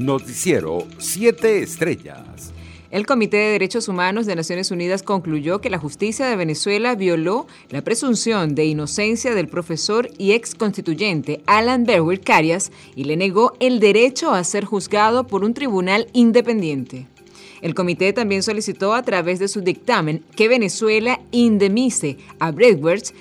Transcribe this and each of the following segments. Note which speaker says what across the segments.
Speaker 1: Noticiero 7 Estrellas.
Speaker 2: El Comité de Derechos Humanos de Naciones Unidas concluyó que la justicia de Venezuela violó la presunción de inocencia del profesor y ex constituyente Alan Berwick Carias y le negó el derecho a ser juzgado por un tribunal independiente. El comité también solicitó a través de su dictamen que Venezuela indemnice a Bredwers,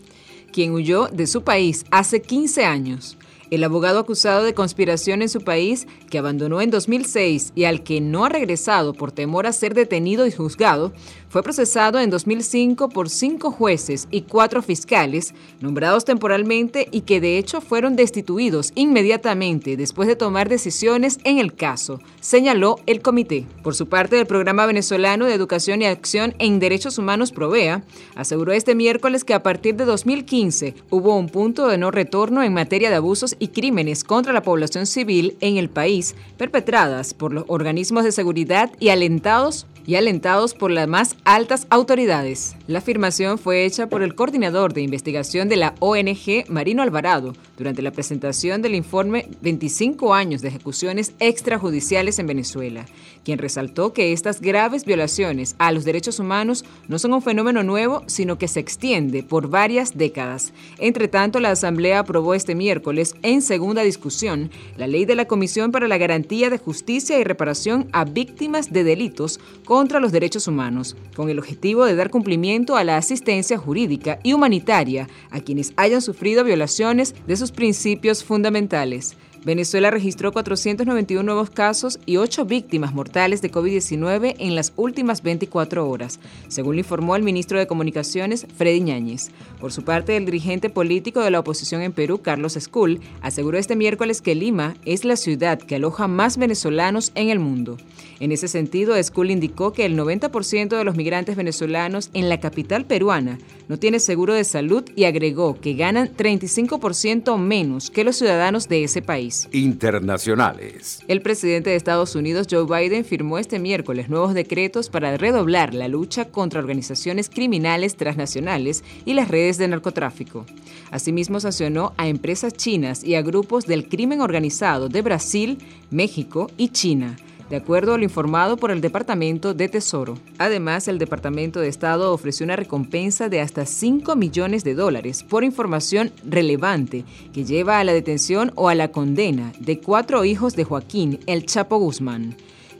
Speaker 2: quien huyó de su país hace 15 años. El abogado acusado de conspiración en su país, que abandonó en 2006 y al que no ha regresado por temor a ser detenido y juzgado, fue procesado en 2005 por cinco jueces y cuatro fiscales, nombrados temporalmente y que de hecho fueron destituidos inmediatamente después de tomar decisiones en el caso, señaló el comité. Por su parte, el Programa Venezolano de Educación y Acción en Derechos Humanos Provea aseguró este miércoles que a partir de 2015 hubo un punto de no retorno en materia de abusos y crímenes contra la población civil en el país perpetradas por los organismos de seguridad y alentados y alentados por las más altas autoridades. La afirmación fue hecha por el coordinador de investigación de la ONG, Marino Alvarado, durante la presentación del informe 25 años de ejecuciones extrajudiciales en Venezuela, quien resaltó que estas graves violaciones a los derechos humanos no son un fenómeno nuevo, sino que se extiende por varias décadas. Entre tanto, la Asamblea aprobó este miércoles, en segunda discusión, la ley de la Comisión para la Garantía de Justicia y Reparación a Víctimas de Delitos contra los Derechos Humanos, con el objetivo de dar cumplimiento a la asistencia jurídica y humanitaria a quienes hayan sufrido violaciones de sus principios fundamentales. Venezuela registró 491 nuevos casos y 8 víctimas mortales de COVID-19 en las últimas 24 horas, según le informó el ministro de Comunicaciones, Freddy Ñáñez. Por su parte, el dirigente político de la oposición en Perú, Carlos Escul, aseguró este miércoles que Lima es la ciudad que aloja más venezolanos en el mundo. En ese sentido, Escul indicó que el 90% de los migrantes venezolanos en la capital peruana no tiene seguro de salud y agregó que ganan 35% menos que los ciudadanos de ese país.
Speaker 1: Internacionales.
Speaker 2: El presidente de Estados Unidos, Joe Biden, firmó este miércoles nuevos decretos para redoblar la lucha contra organizaciones criminales transnacionales y las redes de narcotráfico. Asimismo, sancionó a empresas chinas y a grupos del crimen organizado de Brasil, México y China de acuerdo a lo informado por el Departamento de Tesoro. Además, el Departamento de Estado ofreció una recompensa de hasta 5 millones de dólares por información relevante que lleva a la detención o a la condena de cuatro hijos de Joaquín El Chapo Guzmán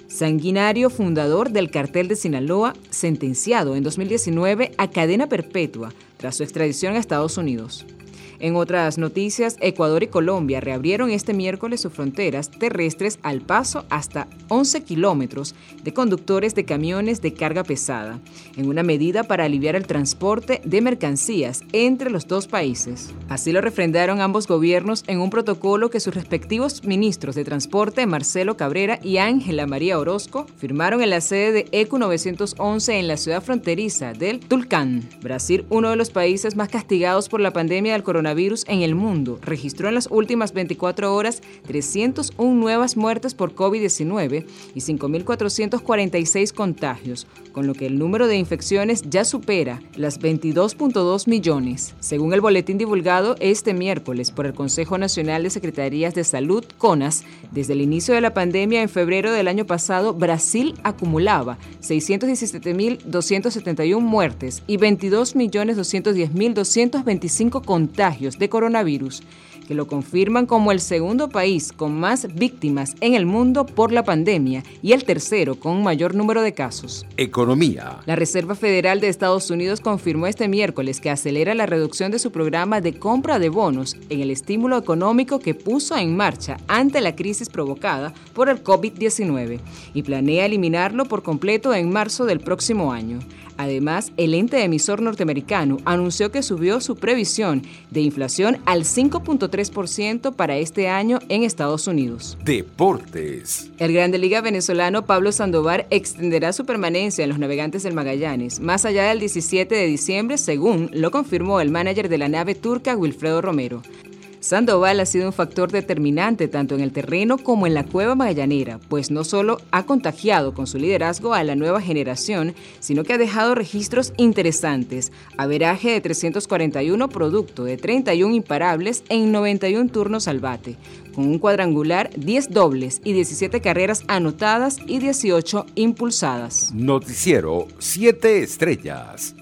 Speaker 2: sanguinario fundador del cartel de Sinaloa, sentenciado en 2019 a cadena perpetua tras su extradición a Estados Unidos. En otras noticias, Ecuador y Colombia reabrieron este miércoles sus fronteras terrestres al paso hasta 11 kilómetros de conductores de camiones de carga pesada, en una medida para aliviar el transporte de mercancías entre los dos países. Así lo refrendaron ambos gobiernos en un protocolo que sus respectivos ministros de Transporte, Marcelo Cabrera y Ángela María Orozco, firmaron en la sede de ECU 911 en la ciudad fronteriza del Tulcán. Brasil, uno de los países más castigados por la pandemia del coronavirus, virus en el mundo registró en las últimas 24 horas 301 nuevas muertes por COVID-19 y 5.446 contagios, con lo que el número de infecciones ya supera las 22.2 millones. Según el boletín divulgado este miércoles por el Consejo Nacional de Secretarías de Salud, CONAS, desde el inicio de la pandemia en febrero del año pasado, Brasil acumulaba 617.271 muertes y 22.210.225 contagios de coronavirus, que lo confirman como el segundo país con más víctimas en el mundo por la pandemia y el tercero con mayor número de casos.
Speaker 1: Economía.
Speaker 2: La Reserva Federal de Estados Unidos confirmó este miércoles que acelera la reducción de su programa de compra de bonos en el estímulo económico que puso en marcha ante la crisis provocada por el COVID-19 y planea eliminarlo por completo en marzo del próximo año. Además, el ente emisor norteamericano anunció que subió su previsión de inflación al 5.3% para este año en Estados Unidos.
Speaker 1: Deportes.
Speaker 2: El Grande Liga venezolano Pablo Sandoval extenderá su permanencia en los navegantes del Magallanes más allá del 17 de diciembre, según lo confirmó el manager de la nave turca Wilfredo Romero. Sandoval ha sido un factor determinante tanto en el terreno como en la cueva magallanera, pues no solo ha contagiado con su liderazgo a la nueva generación, sino que ha dejado registros interesantes, averaje de 341 producto de 31 imparables en 91 turnos al bate, con un cuadrangular, 10 dobles y 17 carreras anotadas y 18 impulsadas.
Speaker 1: Noticiero 7 estrellas.